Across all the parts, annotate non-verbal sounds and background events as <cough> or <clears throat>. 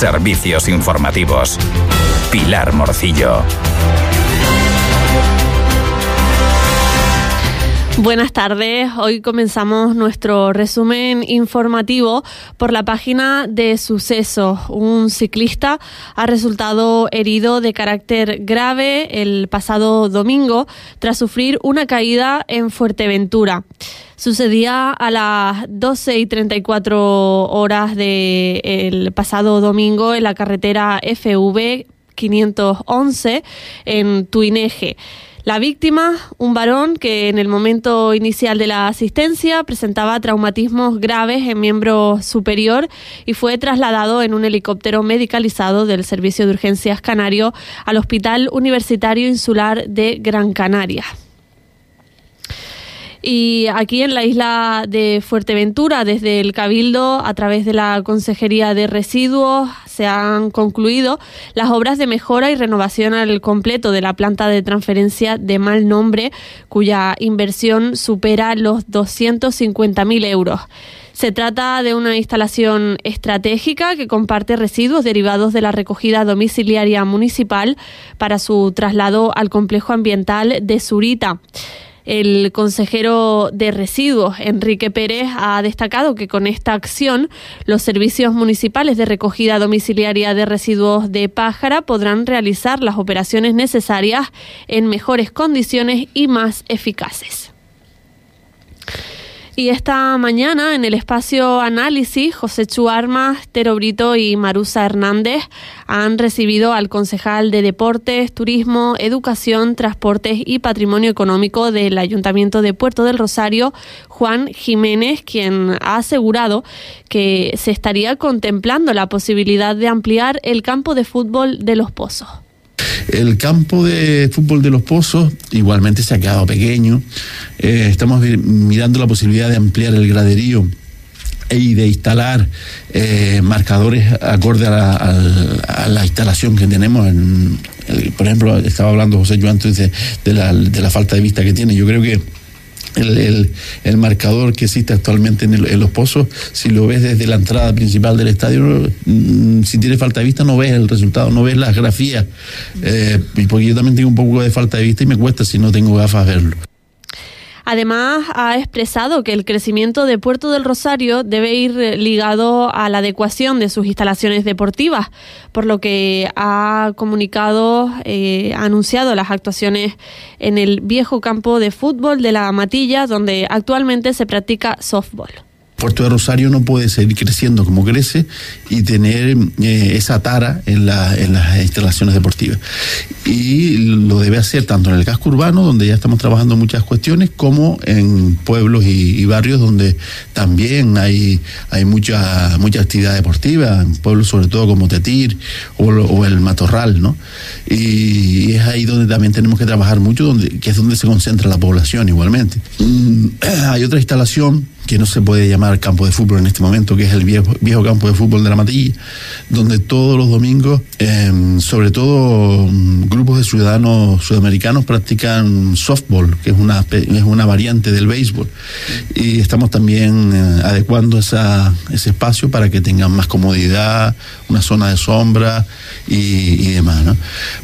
Servicios informativos. Pilar Morcillo. Buenas tardes. Hoy comenzamos nuestro resumen informativo por la página de sucesos. Un ciclista ha resultado herido de carácter grave el pasado domingo tras sufrir una caída en Fuerteventura. Sucedía a las 12 y 34 horas del pasado domingo en la carretera FV 511 en Tuineje. La víctima, un varón que en el momento inicial de la asistencia presentaba traumatismos graves en miembro superior y fue trasladado en un helicóptero medicalizado del Servicio de Urgencias Canario al Hospital Universitario Insular de Gran Canaria. Y aquí en la isla de Fuerteventura, desde el Cabildo, a través de la Consejería de Residuos, se han concluido las obras de mejora y renovación al completo de la planta de transferencia de mal nombre, cuya inversión supera los 250.000 euros. Se trata de una instalación estratégica que comparte residuos derivados de la recogida domiciliaria municipal para su traslado al complejo ambiental de Surita. El consejero de residuos, Enrique Pérez, ha destacado que con esta acción los servicios municipales de recogida domiciliaria de residuos de pájara podrán realizar las operaciones necesarias en mejores condiciones y más eficaces. Y esta mañana en el espacio análisis, José Chuarmas, Tero Brito y Marusa Hernández han recibido al concejal de Deportes, Turismo, Educación, Transportes y Patrimonio Económico del Ayuntamiento de Puerto del Rosario, Juan Jiménez, quien ha asegurado que se estaría contemplando la posibilidad de ampliar el campo de fútbol de los Pozos. El campo de fútbol de los pozos igualmente se ha quedado pequeño. Eh, estamos mirando la posibilidad de ampliar el graderío y de instalar eh, marcadores acorde a la, instalación que tenemos. En, por ejemplo, estaba hablando José Joan de, la, de la falta de vista que tiene. Yo creo que el, el, marcador que existe actualmente en, los pozos, si lo ves desde la entrada principal del estadio, mm, si tienes falta de vista no ves el resultado, no ves las grafías, eh, porque yo también tengo un poco de falta de vista y me cuesta si no tengo gafas verlo. Además, ha expresado que el crecimiento de Puerto del Rosario debe ir ligado a la adecuación de sus instalaciones deportivas, por lo que ha comunicado, eh, ha anunciado las actuaciones en el viejo campo de fútbol de la Matilla, donde actualmente se practica softball. Puerto de Rosario no puede seguir creciendo como crece y tener eh, esa tara en, en, las instalaciones deportivas. Y lo debe hacer tanto en el casco urbano, donde ya estamos trabajando muchas cuestiones, como en pueblos y, barrios donde también hay, hay mucha, mucha actividad deportiva, en pueblos sobre todo como Tetir o, el Matorral, ¿no? Y, es ahí donde también tenemos que trabajar mucho, donde, que es donde se concentra la población igualmente. Mm, <clears throat> hay otra instalación que no se puede llamar campo de fútbol en este momento, que es el viejo, viejo campo de fútbol de la Matilla, donde todos los domingos, em, sobre todo mm, grupos de ciudadanos sudamericanos practican softball, que es una, es una variante del béisbol. Y estamos también eh, adecuando esa, ese espacio para que tengan más comodidad, una zona de sombra y, demás.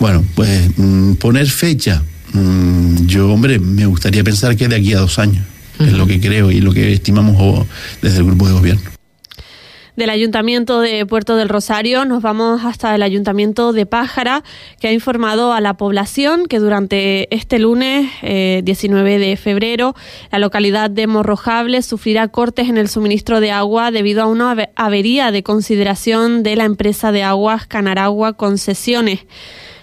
Bueno, pues mm, poner fecha. Mm, yo, hombre, me gustaría pensar que de aquí a dos años es lo que creo y lo que estimamos desde el grupo de gobierno. Del Ayuntamiento de Puerto del Rosario nos vamos hasta el Ayuntamiento de Pájara, que ha informado a la población que durante este lunes, 19 eh, de febrero, la localidad de Morrojable sufrirá cortes en el suministro de agua debido a una avería de consideración de la empresa de aguas Canaragua Concesiones.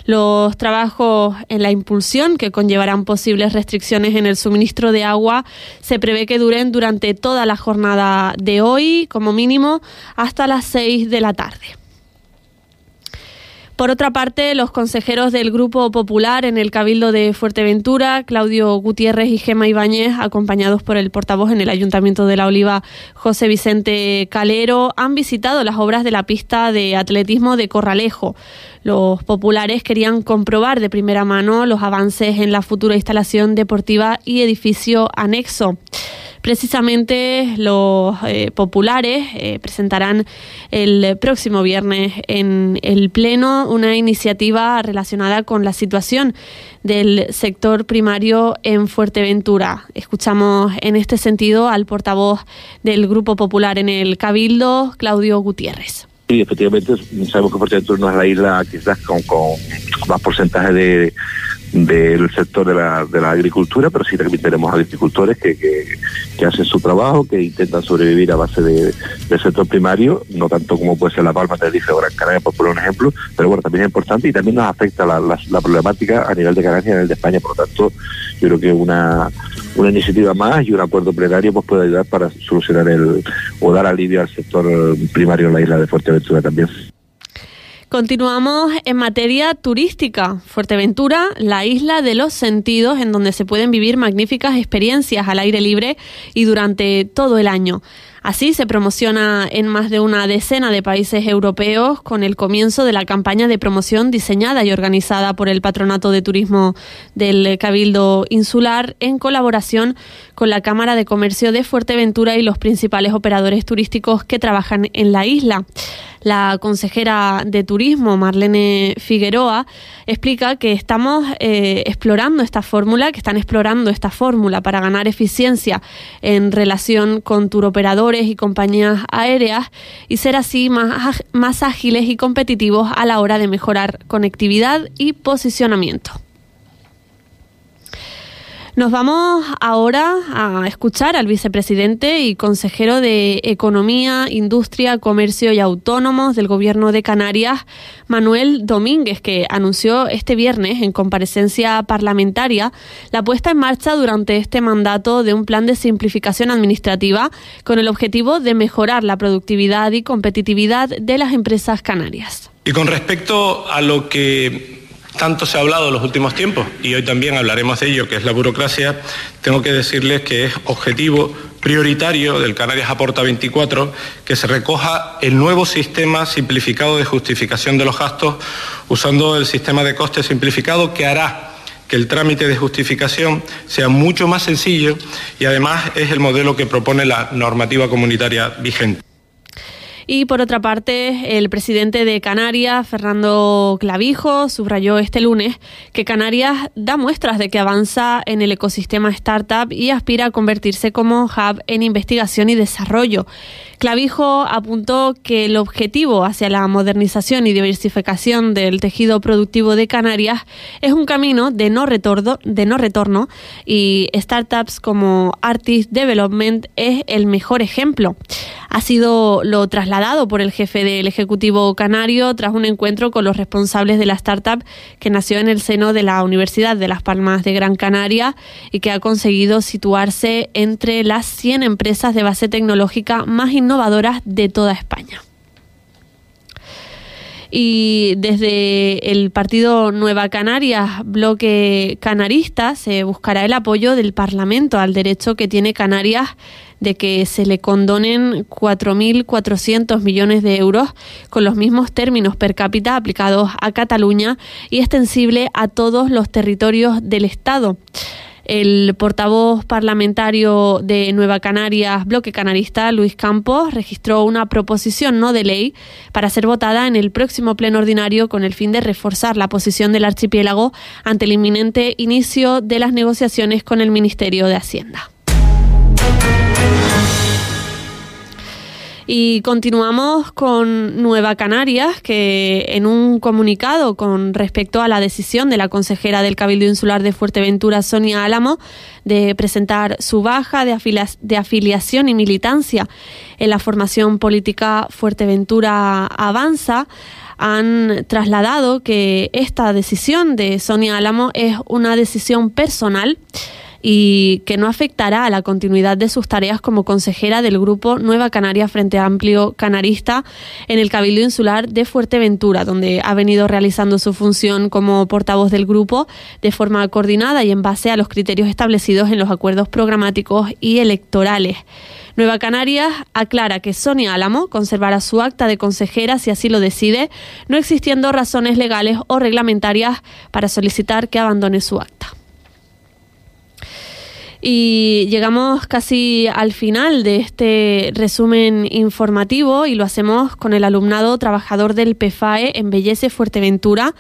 Los trabajos en la impulsión, que conllevarán posibles restricciones en el suministro de agua, se prevé que duren durante toda la jornada de hoy, como mínimo, hasta las seis de la tarde. Por otra parte, los consejeros del Grupo Popular en el Cabildo de Fuerteventura, Claudio Gutiérrez y Gema Ibáñez, acompañados por el portavoz en el Ayuntamiento de La Oliva, José Vicente Calero, han visitado las obras de la pista de atletismo de Corralejo. Los populares querían comprobar de primera mano los avances en la futura instalación deportiva y edificio anexo. Precisamente los eh, populares eh, presentarán el próximo viernes en el Pleno una iniciativa relacionada con la situación del sector primario en Fuerteventura. Escuchamos en este sentido al portavoz del Grupo Popular en el Cabildo, Claudio Gutiérrez. Sí, efectivamente, sabemos que Fuerteventura no es la isla quizás con, con más porcentaje de, del sector de la, de la agricultura, pero sí también tenemos agricultores que, que, hacen su trabajo, que intentan sobrevivir a base de, sector primario, no tanto como puede ser La Palma, Tenerife o Gran Canaria, por poner un ejemplo, pero bueno, también es importante y también nos afecta la, la, problemática a nivel de Canarias y a nivel de España, por lo tanto, yo creo que una, una iniciativa más y un acuerdo plenario pues puede ayudar para solucionar el o dar alivio al sector primario en la isla de Fuerteventura también. Continuamos en materia turística. Fuerteventura, la isla de los sentidos en donde se pueden vivir magníficas experiencias al aire libre y durante todo el año. Así se promociona en más de una decena de países europeos con el comienzo de la campaña de promoción diseñada y organizada por el Patronato de Turismo del Cabildo Insular en colaboración con la Cámara de Comercio de Fuerteventura y los principales operadores turísticos que trabajan en la isla. La consejera de Turismo, Marlene Figueroa, explica que estamos eh, explorando esta fórmula, que están explorando esta fórmula para ganar eficiencia en relación con turoperadores y compañías aéreas y ser así más, más ágiles y competitivos a la hora de mejorar conectividad y posicionamiento. Nos vamos ahora a escuchar al vicepresidente y consejero de Economía, Industria, Comercio y Autónomos del Gobierno de Canarias, Manuel Domínguez, que anunció este viernes en comparecencia parlamentaria la puesta en marcha durante este mandato de un plan de simplificación administrativa con el objetivo de mejorar la productividad y competitividad de las empresas canarias. Y con respecto a lo que tanto se ha hablado en los últimos tiempos y hoy también hablaremos de ello, que es la burocracia, tengo que decirles que es objetivo prioritario del Canarias Aporta 24 que se recoja el nuevo sistema simplificado de justificación de los gastos usando el sistema de costes simplificado que hará que el trámite de justificación sea mucho más sencillo y además es el modelo que propone la normativa comunitaria vigente. Y por otra parte, el presidente de Canarias, Fernando Clavijo, subrayó este lunes que Canarias da muestras de que avanza en el ecosistema startup y aspira a convertirse como hub en investigación y desarrollo. Clavijo apuntó que el objetivo hacia la modernización y diversificación del tejido productivo de Canarias es un camino de no retorno, de no retorno y startups como Artist Development es el mejor ejemplo. Ha sido lo trasladado por el jefe del Ejecutivo Canario tras un encuentro con los responsables de la startup que nació en el seno de la Universidad de Las Palmas de Gran Canaria y que ha conseguido situarse entre las 100 empresas de base tecnológica más innovadoras de toda España. Y desde el partido Nueva Canarias, bloque canarista, se buscará el apoyo del Parlamento al derecho que tiene Canarias de que se le condonen 4.400 millones de euros con los mismos términos per cápita aplicados a Cataluña y extensible a todos los territorios del Estado. El portavoz parlamentario de Nueva Canarias, bloque canarista, Luis Campos, registró una proposición no de ley para ser votada en el próximo pleno ordinario con el fin de reforzar la posición del archipiélago ante el inminente inicio de las negociaciones con el Ministerio de Hacienda. Y continuamos con Nueva Canarias, que en un comunicado con respecto a la decisión de la consejera del Cabildo Insular de Fuerteventura, Sonia Álamo, de presentar su baja de, de afiliación y militancia en la formación política Fuerteventura Avanza, han trasladado que esta decisión de Sonia Álamo es una decisión personal y que no afectará a la continuidad de sus tareas como consejera del grupo Nueva Canaria Frente Amplio Canarista en el Cabildo Insular de Fuerteventura, donde ha venido realizando su función como portavoz del grupo de forma coordinada y en base a los criterios establecidos en los acuerdos programáticos y electorales. Nueva Canarias aclara que Sonia Álamo conservará su acta de consejera si así lo decide, no existiendo razones legales o reglamentarias para solicitar que abandone su acta. Y llegamos casi al final de este resumen informativo y lo hacemos con el alumnado trabajador del PFAE Embellece Fuerteventura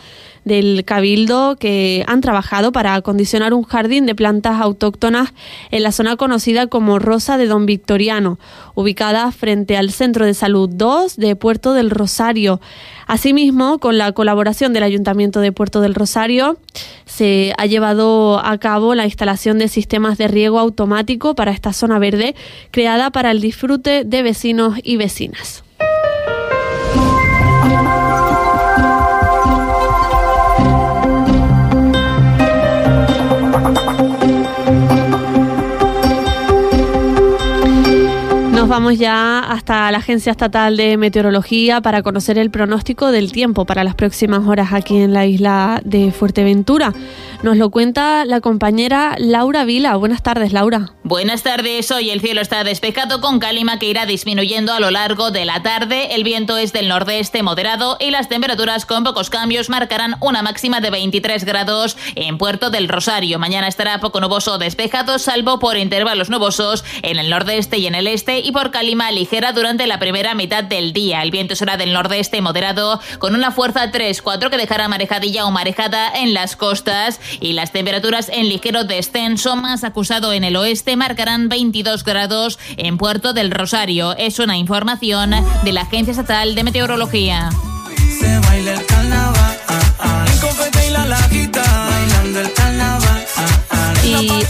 del Cabildo que han trabajado para acondicionar un jardín de plantas autóctonas en la zona conocida como Rosa de Don Victoriano, ubicada frente al Centro de Salud 2 de Puerto del Rosario. Asimismo, con la colaboración del Ayuntamiento de Puerto del Rosario, se ha llevado a cabo la instalación de sistemas de riego automático para esta zona verde, creada para el disfrute de vecinos y vecinas. Vamos ya hasta la Agencia Estatal de Meteorología para conocer el pronóstico del tiempo para las próximas horas aquí en la isla de Fuerteventura. Nos lo cuenta la compañera Laura Vila. Buenas tardes, Laura. Buenas tardes. Hoy el cielo está despejado con cálima que irá disminuyendo a lo largo de la tarde. El viento es del nordeste moderado y las temperaturas con pocos cambios marcarán una máxima de 23 grados en Puerto del Rosario. Mañana estará poco nuboso despejado, salvo por intervalos nubosos en el nordeste y en el este y por calima ligera durante la primera mitad del día. El viento será del nordeste moderado con una fuerza 3-4 que dejará marejadilla o marejada en las costas y las temperaturas en ligero descenso más acusado en el oeste marcarán 22 grados en Puerto del Rosario. Es una información de la Agencia Estatal de Meteorología. Y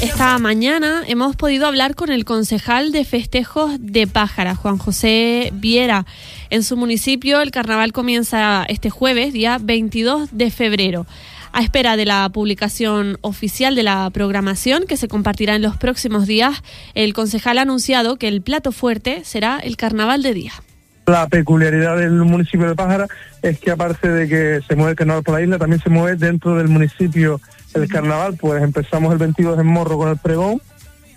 esta mañana hemos podido hablar con el concejal de festejos de Pájara, Juan José Viera. En su municipio el carnaval comienza este jueves, día 22 de febrero a espera de la publicación oficial de la programación que se compartirá en los próximos días, el concejal ha anunciado que el plato fuerte será el carnaval de día. La peculiaridad del municipio de Pájara es que aparte de que se mueve el carnaval por la isla, también se mueve dentro del municipio el carnaval, pues empezamos el 22 en Morro con el pregón,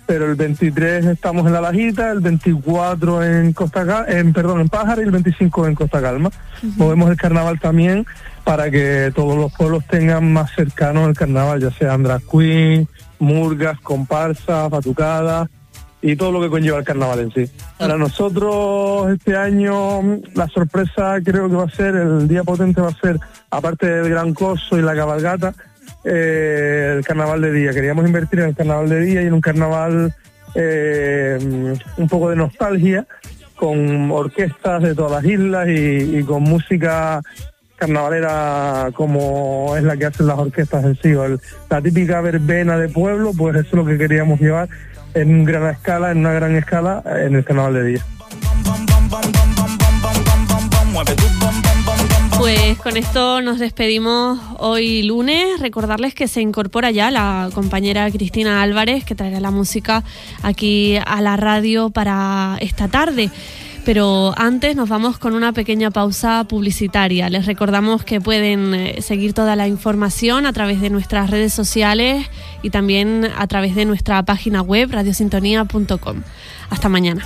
pero el 23 estamos en La Lajita, el 24 en Costa en perdón, en Pájara y el 25 en Costa Calma. Movemos el carnaval también para que todos los pueblos tengan más cercano el carnaval, ya sea András Queen, murgas, comparsas, batucadas y todo lo que conlleva el carnaval en sí. Para nosotros este año la sorpresa creo que va a ser, el día potente va a ser, aparte del gran coso y la cabalgata, eh, el carnaval de día. Queríamos invertir en el carnaval de día y en un carnaval eh, un poco de nostalgia, con orquestas de todas las islas y, y con música carnavalera como es la que hacen las orquestas en sí, la típica verbena de pueblo, pues eso es lo que queríamos llevar en gran escala, en una gran escala, en el carnaval de día. Pues con esto nos despedimos hoy lunes. Recordarles que se incorpora ya la compañera Cristina Álvarez, que traerá la música aquí a la radio para esta tarde. Pero antes nos vamos con una pequeña pausa publicitaria. Les recordamos que pueden eh, seguir toda la información a través de nuestras redes sociales y también a través de nuestra página web radiosintonía.com. Hasta mañana.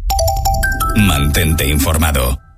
Mantente informado.